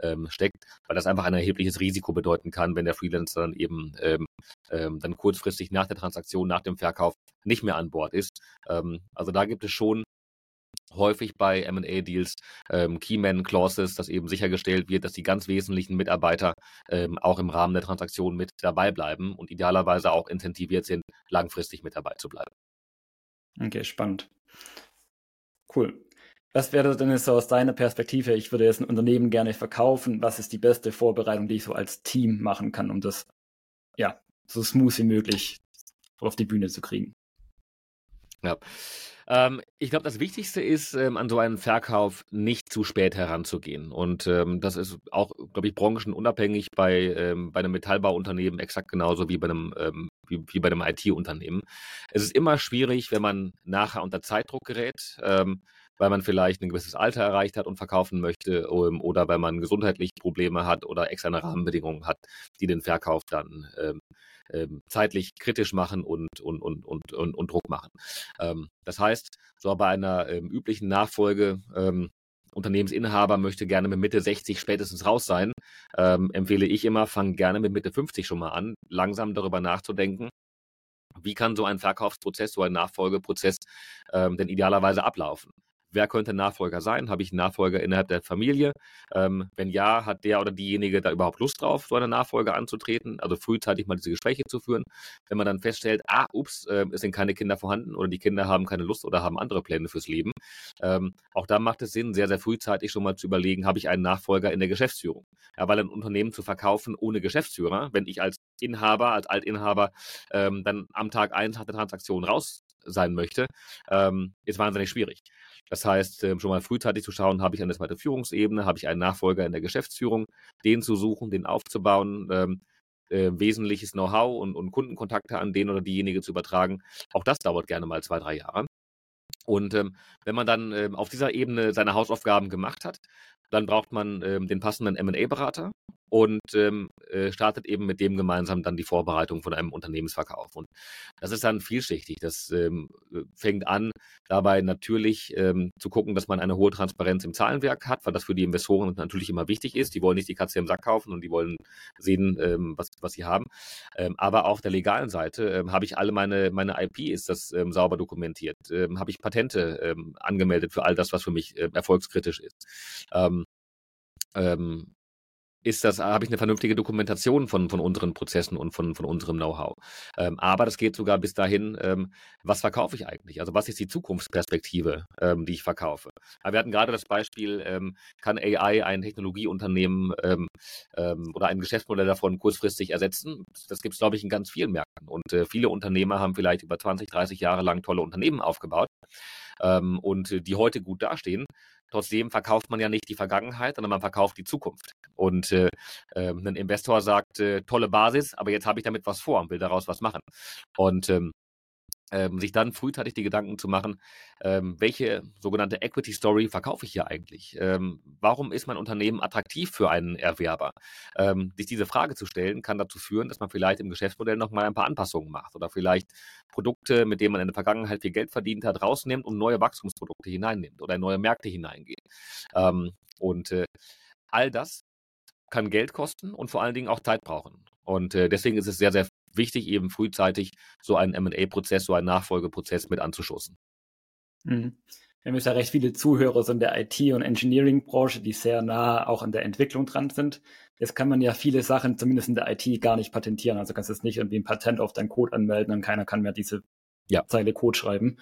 ähm, steckt, weil das einfach ein erhebliches Risiko bedeuten kann, wenn der Freelancer dann eben ähm, ähm, dann kurzfristig nach der Transaktion, nach dem Verkauf nicht mehr an Bord ist. Ähm, also da gibt es schon häufig bei M&A-Deals ähm, Keyman-Clauses, dass eben sichergestellt wird, dass die ganz wesentlichen Mitarbeiter ähm, auch im Rahmen der Transaktion mit dabei bleiben und idealerweise auch incentiviert sind, langfristig mit dabei zu bleiben. Okay, spannend. Cool. Was wäre denn so aus deiner Perspektive? Ich würde jetzt ein Unternehmen gerne verkaufen. Was ist die beste Vorbereitung, die ich so als Team machen kann, um das ja so smooth wie möglich auf die Bühne zu kriegen? Ja. Ähm, ich glaube, das Wichtigste ist, ähm, an so einen Verkauf nicht zu spät heranzugehen. Und ähm, das ist auch, glaube ich, branchenunabhängig bei, ähm, bei einem Metallbauunternehmen exakt genauso wie bei einem, ähm, wie, wie, bei einem IT-Unternehmen. Es ist immer schwierig, wenn man nachher unter Zeitdruck gerät. Ähm, weil man vielleicht ein gewisses Alter erreicht hat und verkaufen möchte oder weil man gesundheitlich Probleme hat oder externe Rahmenbedingungen hat, die den Verkauf dann ähm, ähm, zeitlich kritisch machen und, und, und, und, und, und Druck machen. Ähm, das heißt, so bei einer ähm, üblichen Nachfolge, ähm, Unternehmensinhaber möchte gerne mit Mitte 60 spätestens raus sein, ähm, empfehle ich immer, fang gerne mit Mitte 50 schon mal an, langsam darüber nachzudenken, wie kann so ein Verkaufsprozess, so ein Nachfolgeprozess ähm, denn idealerweise ablaufen? Wer könnte Nachfolger sein? Habe ich einen Nachfolger innerhalb der Familie? Ähm, wenn ja, hat der oder diejenige da überhaupt Lust drauf, so eine Nachfolge anzutreten? Also frühzeitig mal diese Gespräche zu führen. Wenn man dann feststellt, ah, ups, äh, es sind keine Kinder vorhanden oder die Kinder haben keine Lust oder haben andere Pläne fürs Leben. Ähm, auch da macht es Sinn, sehr, sehr frühzeitig schon mal zu überlegen, habe ich einen Nachfolger in der Geschäftsführung? Ja, weil ein Unternehmen zu verkaufen ohne Geschäftsführer, wenn ich als Inhaber, als Altinhaber ähm, dann am Tag eins nach der Transaktion raus sein möchte, ähm, ist wahnsinnig schwierig. Das heißt, ähm, schon mal frühzeitig zu schauen, habe ich eine zweite Führungsebene, habe ich einen Nachfolger in der Geschäftsführung, den zu suchen, den aufzubauen, ähm, äh, wesentliches Know-how und, und, Kundenkontakte an den oder diejenige zu übertragen. Auch das dauert gerne mal zwei, drei Jahre. Und ähm, wenn man dann ähm, auf dieser Ebene seine Hausaufgaben gemacht hat, dann braucht man ähm, den passenden MA-Berater und ähm, äh, startet eben mit dem gemeinsam dann die Vorbereitung von einem Unternehmensverkauf. Und das ist dann vielschichtig. Das ähm, fängt an, dabei natürlich ähm, zu gucken, dass man eine hohe Transparenz im Zahlenwerk hat, weil das für die Investoren natürlich immer wichtig ist. Die wollen nicht die Katze im Sack kaufen und die wollen sehen, ähm, was, was sie haben. Ähm, aber auf der legalen Seite ähm, habe ich alle meine, meine IP, ist das ähm, sauber dokumentiert. Ähm, habe ich Patente ähm, angemeldet für all das, was für mich äh, erfolgskritisch ist. Ähm, ähm, ist das, habe ich eine vernünftige Dokumentation von, von unseren Prozessen und von, von unserem Know-how. Ähm, aber das geht sogar bis dahin, ähm, was verkaufe ich eigentlich? Also was ist die Zukunftsperspektive, ähm, die ich verkaufe? Aber wir hatten gerade das Beispiel, ähm, kann AI ein Technologieunternehmen ähm, ähm, oder ein Geschäftsmodell davon kurzfristig ersetzen? Das gibt es, glaube ich, in ganz vielen Märkten. Und äh, viele Unternehmer haben vielleicht über 20, 30 Jahre lang tolle Unternehmen aufgebaut und die heute gut dastehen. Trotzdem verkauft man ja nicht die Vergangenheit, sondern man verkauft die Zukunft. Und äh, äh, ein Investor sagt, äh, tolle Basis, aber jetzt habe ich damit was vor und will daraus was machen. Und ähm, ähm, sich dann frühzeitig die Gedanken zu machen, ähm, welche sogenannte Equity Story verkaufe ich hier eigentlich? Ähm, warum ist mein Unternehmen attraktiv für einen Erwerber? Ähm, sich diese Frage zu stellen, kann dazu führen, dass man vielleicht im Geschäftsmodell nochmal ein paar Anpassungen macht oder vielleicht Produkte, mit denen man in der Vergangenheit viel Geld verdient hat, rausnimmt und neue Wachstumsprodukte hineinnimmt oder in neue Märkte hineingeht. Ähm, und äh, all das kann Geld kosten und vor allen Dingen auch Zeit brauchen. Und äh, deswegen ist es sehr, sehr wichtig, eben frühzeitig so einen MA-Prozess, so einen Nachfolgeprozess mit anzustoßen. Mhm. Wir haben ja recht viele Zuhörer so in der IT- und Engineering-Branche, die sehr nah auch an der Entwicklung dran sind. Jetzt kann man ja viele Sachen, zumindest in der IT, gar nicht patentieren. Also kannst du jetzt nicht irgendwie ein Patent auf deinen Code anmelden und keiner kann mehr diese ja. Zeile Code schreiben.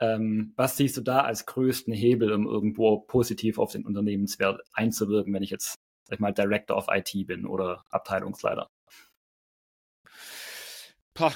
Ähm, was siehst du da als größten Hebel, um irgendwo positiv auf den Unternehmenswert einzuwirken, wenn ich jetzt, sag ich mal, Director of IT bin oder Abteilungsleiter? Pah,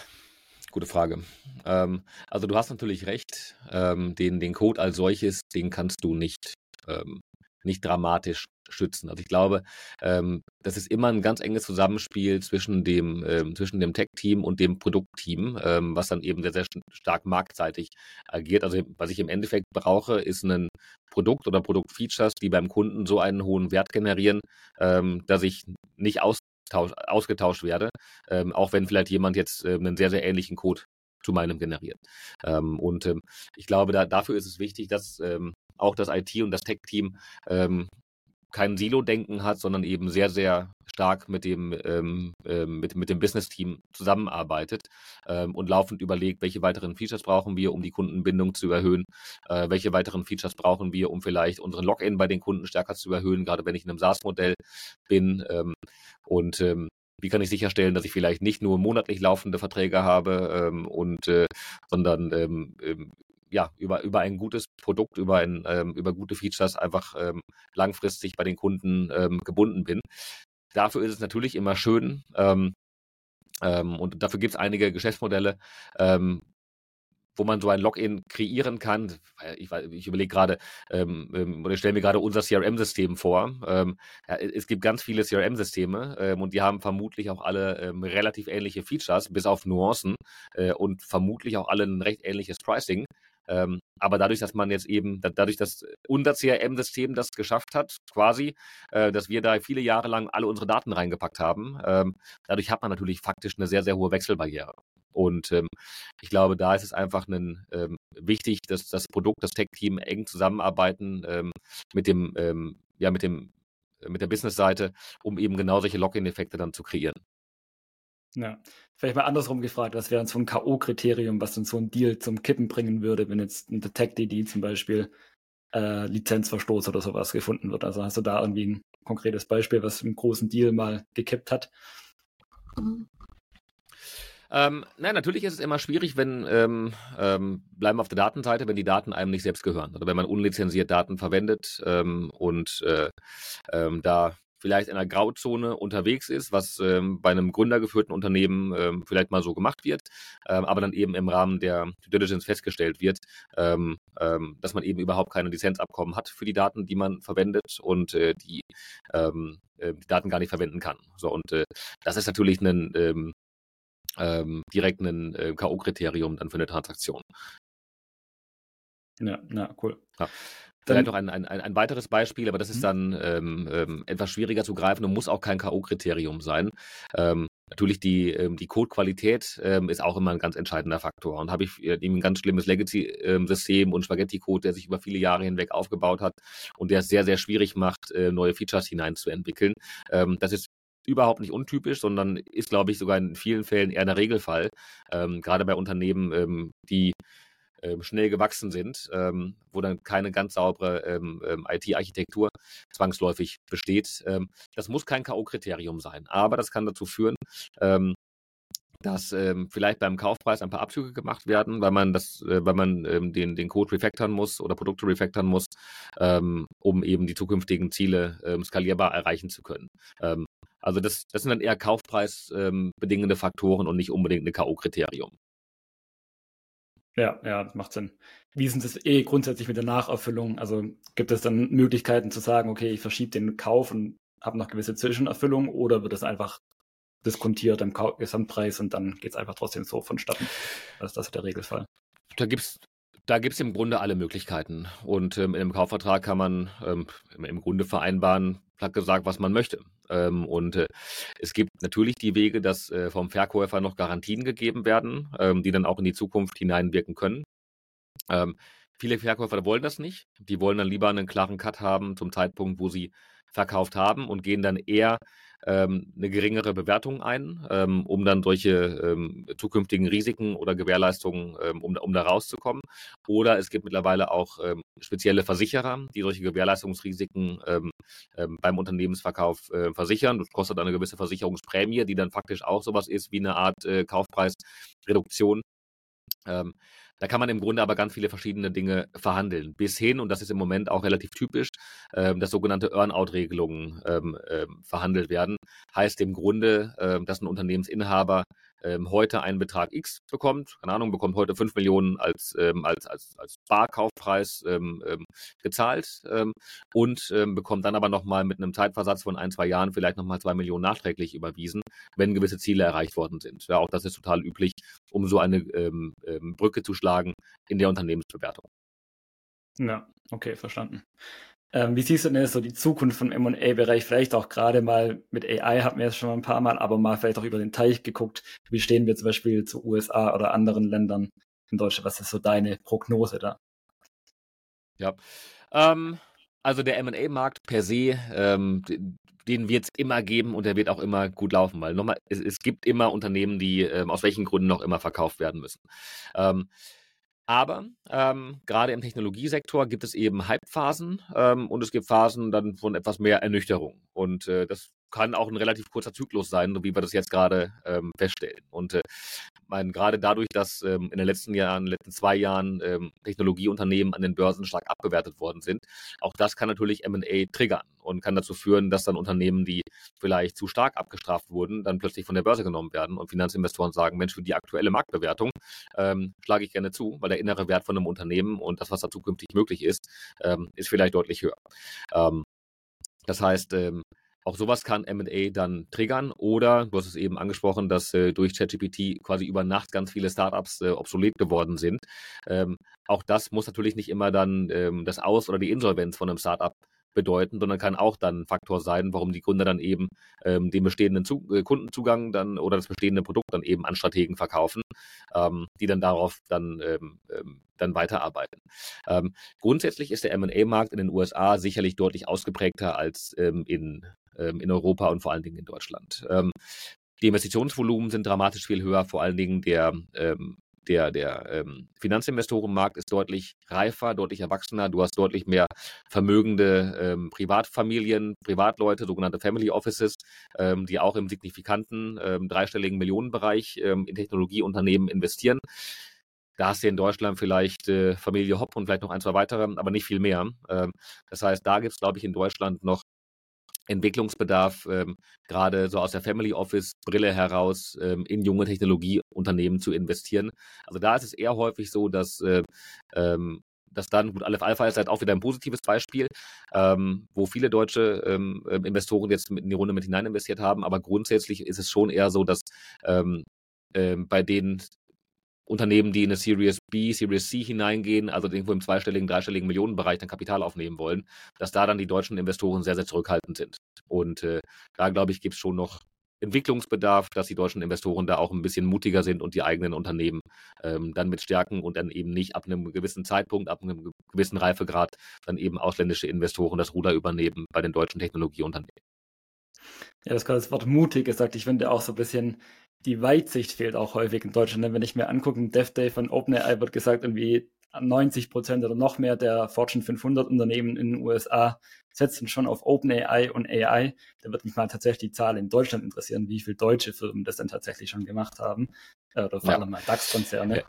gute Frage. Ähm, also du hast natürlich recht, ähm, den, den Code als solches, den kannst du nicht ähm, nicht dramatisch schützen. Also ich glaube, ähm, das ist immer ein ganz enges Zusammenspiel zwischen dem, ähm, zwischen dem Tech-Team und dem Produktteam, ähm, was dann eben sehr, sehr stark marktseitig agiert. Also was ich im Endeffekt brauche, ist ein Produkt oder Produktfeatures, die beim Kunden so einen hohen Wert generieren, dass ich nicht austausch, ausgetauscht werde, ähm, auch wenn vielleicht jemand jetzt äh, einen sehr, sehr ähnlichen Code zu meinem generiert. Ähm, und ähm, ich glaube, da, dafür ist es wichtig, dass ähm, auch das IT und das Tech-Team ähm, kein Silo-Denken hat, sondern eben sehr, sehr stark mit dem, ähm, ähm, mit, mit dem Business-Team zusammenarbeitet ähm, und laufend überlegt, welche weiteren Features brauchen wir, um die Kundenbindung zu erhöhen, äh, welche weiteren Features brauchen wir, um vielleicht unseren Login bei den Kunden stärker zu erhöhen, gerade wenn ich in einem SaaS-Modell bin. Ähm, und ähm, wie kann ich sicherstellen, dass ich vielleicht nicht nur monatlich laufende Verträge habe ähm, und äh, sondern ähm, ähm, ja, über, über ein gutes Produkt, über, ein, ähm, über gute Features einfach ähm, langfristig bei den Kunden ähm, gebunden bin. Dafür ist es natürlich immer schön, ähm, ähm, und dafür gibt es einige Geschäftsmodelle, ähm, wo man so ein Login kreieren kann. Ich, ich überlege gerade, ähm, ähm, oder stelle mir gerade unser CRM-System vor. Ähm, ja, es gibt ganz viele CRM-Systeme ähm, und die haben vermutlich auch alle ähm, relativ ähnliche Features, bis auf Nuancen äh, und vermutlich auch alle ein recht ähnliches Pricing. Ähm, aber dadurch, dass man jetzt eben, dadurch, dass unser CRM-System das geschafft hat, quasi, äh, dass wir da viele Jahre lang alle unsere Daten reingepackt haben, ähm, dadurch hat man natürlich faktisch eine sehr, sehr hohe Wechselbarriere. Und ähm, ich glaube, da ist es einfach ein, ähm, wichtig, dass das Produkt, das Tech-Team eng zusammenarbeiten ähm, mit dem, ähm, ja, mit dem, mit der Business-Seite, um eben genau solche Login-Effekte dann zu kreieren. Ja, vielleicht mal andersrum gefragt, was wäre so ein K.O.-Kriterium, was dann so ein Deal zum Kippen bringen würde, wenn jetzt ein Detect-DD zum Beispiel äh, Lizenzverstoß oder sowas gefunden wird. Also hast du da irgendwie ein konkretes Beispiel, was einen großen Deal mal gekippt hat? Ähm, nein, natürlich ist es immer schwierig, wenn, ähm, ähm, bleiben wir auf der Datenseite, wenn die Daten einem nicht selbst gehören. Oder wenn man unlizenziert Daten verwendet ähm, und äh, ähm, da vielleicht in einer Grauzone unterwegs ist, was ähm, bei einem gründergeführten Unternehmen ähm, vielleicht mal so gemacht wird, ähm, aber dann eben im Rahmen der Due Diligence festgestellt wird, ähm, ähm, dass man eben überhaupt keine Lizenzabkommen hat für die Daten, die man verwendet und äh, die, ähm, äh, die Daten gar nicht verwenden kann. So und äh, das ist natürlich ein direkt ein äh, K.O.-Kriterium dann für eine Transaktion. Ja, ja, cool. Ja. Vielleicht noch ein, ein, ein weiteres Beispiel, aber das ist mhm. dann ähm, ähm, etwas schwieriger zu greifen und muss auch kein K.O.-Kriterium sein. Ähm, natürlich die, ähm, die Codequalität ähm, ist auch immer ein ganz entscheidender Faktor. Und habe ich äh, ein ganz schlimmes Legacy-System und Spaghetti-Code, der sich über viele Jahre hinweg aufgebaut hat und der es sehr, sehr schwierig macht, äh, neue Features hineinzuentwickeln. Ähm, das ist überhaupt nicht untypisch, sondern ist, glaube ich, sogar in vielen Fällen eher der Regelfall. Ähm, gerade bei Unternehmen, ähm, die ähm, schnell gewachsen sind, ähm, wo dann keine ganz saubere ähm, ähm IT-Architektur zwangsläufig besteht. Ähm, das muss kein K.O.-Kriterium sein, aber das kann dazu führen, ähm, dass ähm, vielleicht beim Kaufpreis ein paar Abzüge gemacht werden, weil man das, äh, weil man ähm, den, den Code refactoren muss oder Produkte refactoren muss, ähm, um eben die zukünftigen Ziele skalierbar erreichen zu können. also das, das sind dann eher kaufpreisbedingende Faktoren und nicht unbedingt ein K.O.-Kriterium. Ja, ja, das macht Sinn. Wie ist das eh grundsätzlich mit der Nacherfüllung? Also gibt es dann Möglichkeiten zu sagen, okay, ich verschiebe den Kauf und habe noch gewisse Zwischenerfüllung oder wird es einfach diskontiert im Gesamtpreis und dann geht es einfach trotzdem so vonstatten? Das ist das der Regelfall. Da gibt es da gibt's im Grunde alle Möglichkeiten. Und ähm, im Kaufvertrag kann man ähm, im Grunde vereinbaren, platt gesagt, was man möchte. Ähm, und äh, es gibt natürlich die Wege, dass äh, vom Verkäufer noch Garantien gegeben werden, ähm, die dann auch in die Zukunft hineinwirken können. Ähm, viele Verkäufer wollen das nicht. Die wollen dann lieber einen klaren Cut haben zum Zeitpunkt, wo sie verkauft haben und gehen dann eher ähm, eine geringere Bewertung ein, ähm, um dann solche ähm, zukünftigen Risiken oder Gewährleistungen, ähm, um, um da rauszukommen. Oder es gibt mittlerweile auch ähm, spezielle Versicherer, die solche Gewährleistungsrisiken ähm, beim Unternehmensverkauf äh, versichern. Das kostet eine gewisse Versicherungsprämie, die dann faktisch auch sowas ist wie eine Art äh, Kaufpreisreduktion. Ähm, da kann man im Grunde aber ganz viele verschiedene Dinge verhandeln. Bis hin, und das ist im Moment auch relativ typisch, ähm, dass sogenannte Earn-out-Regelungen ähm, ähm, verhandelt werden. Heißt im Grunde, ähm, dass ein Unternehmensinhaber ähm, heute einen Betrag X bekommt, keine Ahnung, bekommt heute 5 Millionen als, ähm, als, als, als Barkaufpreis ähm, ähm, gezahlt ähm, und ähm, bekommt dann aber nochmal mit einem Zeitversatz von ein, zwei Jahren vielleicht nochmal 2 Millionen nachträglich überwiesen, wenn gewisse Ziele erreicht worden sind. Ja, auch das ist total üblich, um so eine ähm, ähm, Brücke zu schlagen in der Unternehmensbewertung. Ja, okay, verstanden. Ähm, wie siehst du denn so die Zukunft vom M&A-Bereich? Vielleicht auch gerade mal mit AI hatten wir jetzt schon mal ein paar Mal, aber mal vielleicht auch über den Teich geguckt. Wie stehen wir zum Beispiel zu USA oder anderen Ländern in Deutschland? Was ist so deine Prognose da? Ja, ähm, also der M&A-Markt per se, ähm, den wird es immer geben und der wird auch immer gut laufen, weil nochmal, es, es gibt immer Unternehmen, die ähm, aus welchen Gründen noch immer verkauft werden müssen. Ähm, aber ähm, gerade im Technologiesektor gibt es eben Hype-Phasen ähm, und es gibt Phasen dann von etwas mehr Ernüchterung. Und äh, das kann auch ein relativ kurzer Zyklus sein, wie wir das jetzt gerade ähm, feststellen. Und äh, mein, gerade dadurch, dass ähm, in den letzten Jahren, letzten zwei Jahren ähm, Technologieunternehmen an den Börsen stark abbewertet worden sind, auch das kann natürlich M&A triggern und kann dazu führen, dass dann Unternehmen, die vielleicht zu stark abgestraft wurden, dann plötzlich von der Börse genommen werden und Finanzinvestoren sagen, Mensch, für die aktuelle Marktbewertung ähm, schlage ich gerne zu, weil der innere Wert von einem Unternehmen und das, was da zukünftig möglich ist, ähm, ist vielleicht deutlich höher. Ähm, das heißt, ähm, auch sowas kann M&A dann triggern oder, du hast es eben angesprochen, dass äh, durch ChatGPT quasi über Nacht ganz viele Startups äh, obsolet geworden sind. Ähm, auch das muss natürlich nicht immer dann ähm, das Aus- oder die Insolvenz von einem Startup bedeuten, sondern kann auch dann ein Faktor sein, warum die Gründer dann eben ähm, den bestehenden Zu äh, Kundenzugang dann oder das bestehende Produkt dann eben an Strategen verkaufen, ähm, die dann darauf dann, ähm, ähm dann weiterarbeiten. Ähm, grundsätzlich ist der M&A-Markt in den USA sicherlich deutlich ausgeprägter als ähm, in, in Europa und vor allen Dingen in Deutschland. die Investitionsvolumen sind dramatisch viel höher, vor allen Dingen der ähm, der, der ähm, Finanzinvestorenmarkt ist deutlich reifer, deutlich erwachsener. Du hast deutlich mehr vermögende ähm, Privatfamilien, Privatleute, sogenannte Family Offices, ähm, die auch im signifikanten ähm, dreistelligen Millionenbereich ähm, in Technologieunternehmen investieren. Da hast du in Deutschland vielleicht äh, Familie Hopp und vielleicht noch ein, zwei weitere, aber nicht viel mehr. Ähm, das heißt, da gibt es, glaube ich, in Deutschland noch Entwicklungsbedarf, ähm, gerade so aus der Family Office Brille heraus ähm, in junge Technologieunternehmen zu investieren. Also da ist es eher häufig so, dass äh, ähm, dass dann, gut, Aleph Alpha ist halt auch wieder ein positives Beispiel, ähm, wo viele deutsche ähm, ähm Investoren jetzt in die Runde mit hinein investiert haben, aber grundsätzlich ist es schon eher so, dass bei denen Unternehmen, die in eine Series B, Series C hineingehen, also irgendwo im zweistelligen, dreistelligen Millionenbereich dann Kapital aufnehmen wollen, dass da dann die deutschen Investoren sehr, sehr zurückhaltend sind. Und äh, da, glaube ich, gibt es schon noch Entwicklungsbedarf, dass die deutschen Investoren da auch ein bisschen mutiger sind und die eigenen Unternehmen ähm, dann mit stärken und dann eben nicht ab einem gewissen Zeitpunkt, ab einem gewissen Reifegrad dann eben ausländische Investoren das Ruder übernehmen bei den deutschen Technologieunternehmen. Ja, das Wort mutig gesagt. Ich finde auch so ein bisschen die Weitsicht fehlt auch häufig in Deutschland. Wenn ich mir angucke, im Dev Day von OpenAI wird gesagt, irgendwie 90 Prozent oder noch mehr der Fortune 500 Unternehmen in den USA setzen schon auf OpenAI und AI. Da wird mich mal tatsächlich die Zahl in Deutschland interessieren, wie viele deutsche Firmen das denn tatsächlich schon gemacht haben. Äh, oder vor allem ja. mal DAX-Konzerne.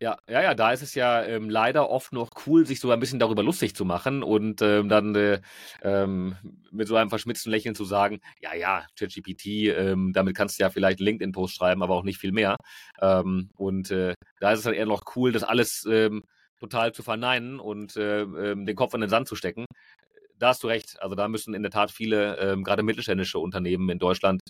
Ja. Ja, ja, da ist es ja ähm, leider oft noch cool, sich so ein bisschen darüber lustig zu machen und ähm, dann äh, ähm, mit so einem verschmitzten Lächeln zu sagen, ja, ja, ChatGPT, ähm, damit kannst du ja vielleicht LinkedIn-Post schreiben, aber auch nicht viel mehr. Ähm, und äh, da ist es dann eher noch cool, das alles ähm, total zu verneinen und äh, den Kopf in den Sand zu stecken. Da hast du recht. Also da müssen in der Tat viele, gerade mittelständische Unternehmen in Deutschland,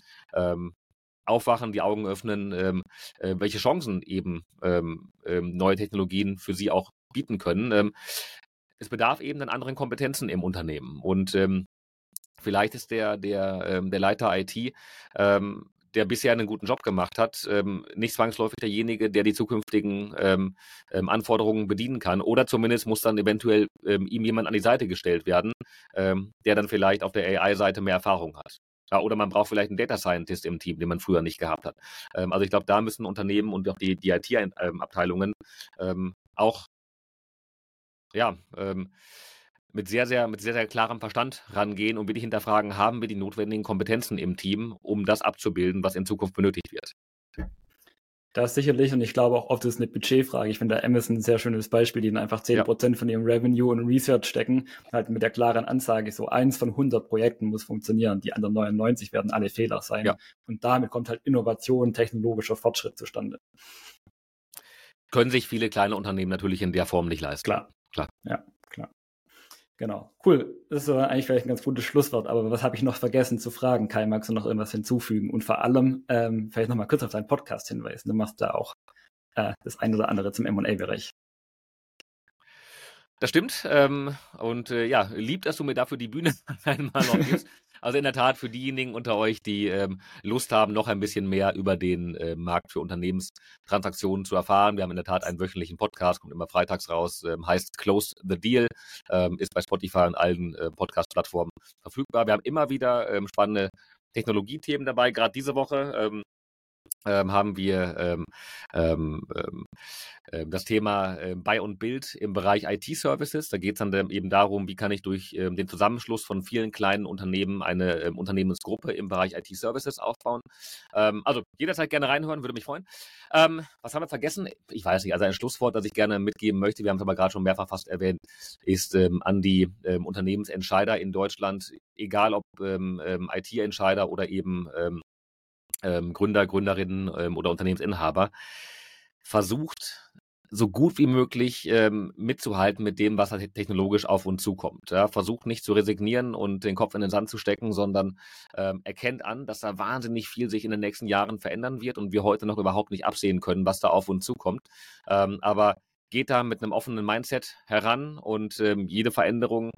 aufwachen, die Augen öffnen, ähm, äh, welche Chancen eben ähm, ähm, neue Technologien für sie auch bieten können. Ähm, es bedarf eben an anderen Kompetenzen im Unternehmen. Und ähm, vielleicht ist der, der, ähm, der Leiter IT, der bisher einen guten Job gemacht hat, nicht zwangsläufig derjenige, der die zukünftigen Anforderungen bedienen kann. Oder zumindest muss dann eventuell ihm jemand an die Seite gestellt werden, der dann vielleicht auf der AI-Seite mehr Erfahrung hat. Ja, oder man braucht vielleicht einen Data Scientist im Team, den man früher nicht gehabt hat. Ähm, also ich glaube, da müssen Unternehmen und auch die, die IT-Abteilungen ähm, auch ja, ähm, mit sehr, sehr, mit sehr, sehr klarem Verstand rangehen und wirklich hinterfragen, haben wir die notwendigen Kompetenzen im Team, um das abzubilden, was in Zukunft benötigt wird. Das sicherlich und ich glaube auch oft ist es eine Budgetfrage. Ich finde da Amazon ein sehr schönes Beispiel, die dann einfach 10% ja. von ihrem Revenue in Research stecken, halt mit der klaren Ansage, so eins von 100 Projekten muss funktionieren, die anderen 99 werden alle Fehler sein. Ja. Und damit kommt halt Innovation, technologischer Fortschritt zustande. Können sich viele kleine Unternehmen natürlich in der Form nicht leisten. Klar. Klar. Ja, klar. Genau. Cool. Das ist eigentlich vielleicht ein ganz gutes Schlusswort, aber was habe ich noch vergessen zu fragen? Kai, magst du noch irgendwas hinzufügen? Und vor allem ähm, vielleicht nochmal kurz auf deinen Podcast hinweisen. Du machst da auch äh, das ein oder andere zum M&A-Bereich. Das stimmt. Ähm, und äh, ja, lieb, dass du mir dafür die Bühne einmal noch gibst. Also in der Tat für diejenigen unter euch, die ähm, Lust haben, noch ein bisschen mehr über den äh, Markt für Unternehmenstransaktionen zu erfahren. Wir haben in der Tat einen wöchentlichen Podcast, kommt immer freitags raus, ähm, heißt Close the Deal, ähm, ist bei Spotify und allen äh, Podcast-Plattformen verfügbar. Wir haben immer wieder ähm, spannende Technologiethemen dabei. Gerade diese Woche ähm, ähm, haben wir ähm, ähm, ähm, ähm das Thema äh, Buy und Build im Bereich IT-Services. Da geht es dann eben darum, wie kann ich durch ähm, den Zusammenschluss von vielen kleinen Unternehmen eine ähm, Unternehmensgruppe im Bereich IT-Services aufbauen. also jederzeit gerne reinhören, würde mich freuen. was haben wir vergessen? Ich weiß nicht, also ein Schlusswort, das ich gerne mitgeben möchte, wir haben es aber gerade schon mehrfach fast erwähnt, ist an die Unternehmensentscheider in Deutschland, egal ob IT-Entscheider oder eben ähm, Gründer, Gründerinnen ähm, oder Unternehmensinhaber, versucht, so gut wie möglich ähm, mitzuhalten mit dem, was halt technologisch auf uns zukommt. Ja, versucht nicht zu resignieren und den Kopf in den Sand zu stecken, sondern ähm, erkennt an, dass da wahnsinnig viel sich in den nächsten Jahren verändern wird und wir heute noch überhaupt nicht absehen können, was da auf uns zukommt. Ähm, aber geht da mit einem offenen Mindset heran und ähm, jede Veränderung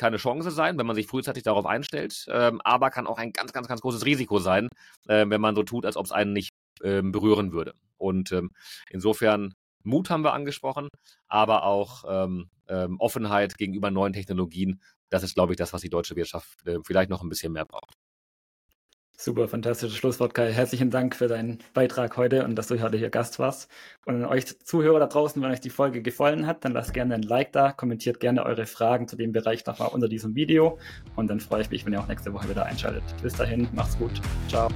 keine Chance sein, wenn man sich frühzeitig darauf einstellt, ähm, aber kann auch ein ganz, ganz, ganz großes Risiko sein, äh, wenn man so tut, als ob es einen nicht ähm, berühren würde. Und ähm, insofern Mut haben wir angesprochen, aber auch ähm, ähm, Offenheit gegenüber neuen Technologien. Das ist, glaube ich, das, was die deutsche Wirtschaft äh, vielleicht noch ein bisschen mehr braucht. Super, fantastisches Schlusswort, Kai. Herzlichen Dank für deinen Beitrag heute und dass du heute hier Gast warst. Und an euch Zuhörer da draußen, wenn euch die Folge gefallen hat, dann lasst gerne ein Like da, kommentiert gerne eure Fragen zu dem Bereich nochmal unter diesem Video und dann freue ich mich, wenn ihr auch nächste Woche wieder einschaltet. Bis dahin, macht's gut. Ciao.